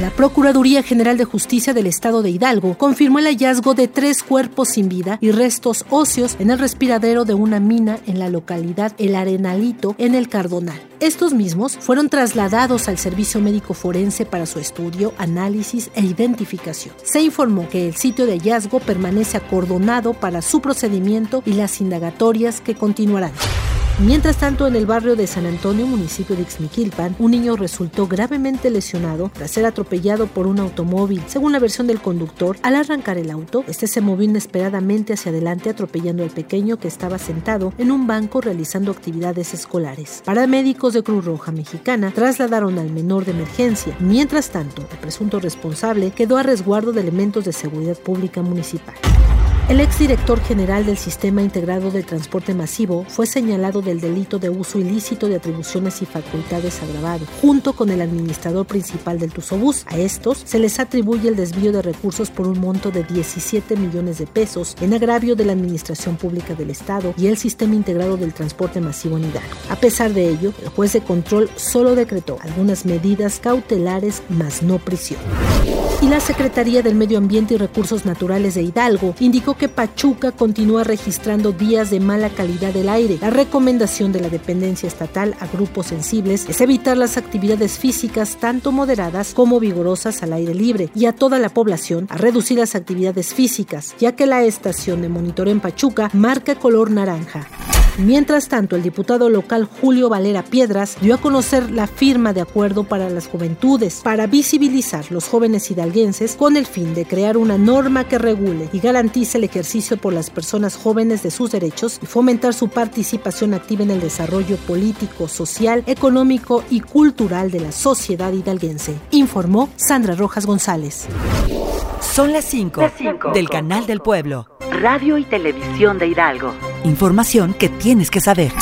La Procuraduría General de Justicia del Estado de Hidalgo confirmó el hallazgo de tres cuerpos sin vida y restos óseos en el respiradero de una mina en la localidad El Arenalito, en el Cardonal. Estos mismos fueron trasladados al Servicio Médico Forense para su estudio, análisis e identificación. Se informó que el sitio de hallazgo permanece acordonado para su procedimiento y las indagatorias que continuarán. Mientras tanto, en el barrio de San Antonio, municipio de Ixmiquilpan, un niño resultó gravemente lesionado tras ser atropellado por un automóvil. Según la versión del conductor, al arrancar el auto, este se movió inesperadamente hacia adelante atropellando al pequeño que estaba sentado en un banco realizando actividades escolares. Paramédicos de Cruz Roja Mexicana trasladaron al menor de emergencia. Mientras tanto, el presunto responsable quedó a resguardo de elementos de seguridad pública municipal. El exdirector general del Sistema Integrado de Transporte Masivo fue señalado del delito de uso ilícito de atribuciones y facultades agravado, junto con el administrador principal del Tusobús. A estos se les atribuye el desvío de recursos por un monto de 17 millones de pesos en agravio de la Administración Pública del Estado y el Sistema Integrado del Transporte Masivo en Hidalgo. A pesar de ello, el juez de control solo decretó algunas medidas cautelares, más no prisión. Y la Secretaría del Medio Ambiente y Recursos Naturales de Hidalgo indicó que Pachuca continúa registrando días de mala calidad del aire. La recomendación de la dependencia estatal a grupos sensibles es evitar las actividades físicas tanto moderadas como vigorosas al aire libre y a toda la población a reducir las actividades físicas, ya que la estación de monitoreo en Pachuca marca color naranja. Mientras tanto, el diputado local Julio Valera Piedras dio a conocer la firma de acuerdo para las juventudes para visibilizar los jóvenes hidalguenses con el fin de crear una norma que regule y garantice el ejercicio por las personas jóvenes de sus derechos y fomentar su participación activa en el desarrollo político, social, económico y cultural de la sociedad hidalguense, informó Sandra Rojas González. Son las 5 del Canal del Pueblo. Radio y Televisión de Hidalgo. Información que tienes que saber.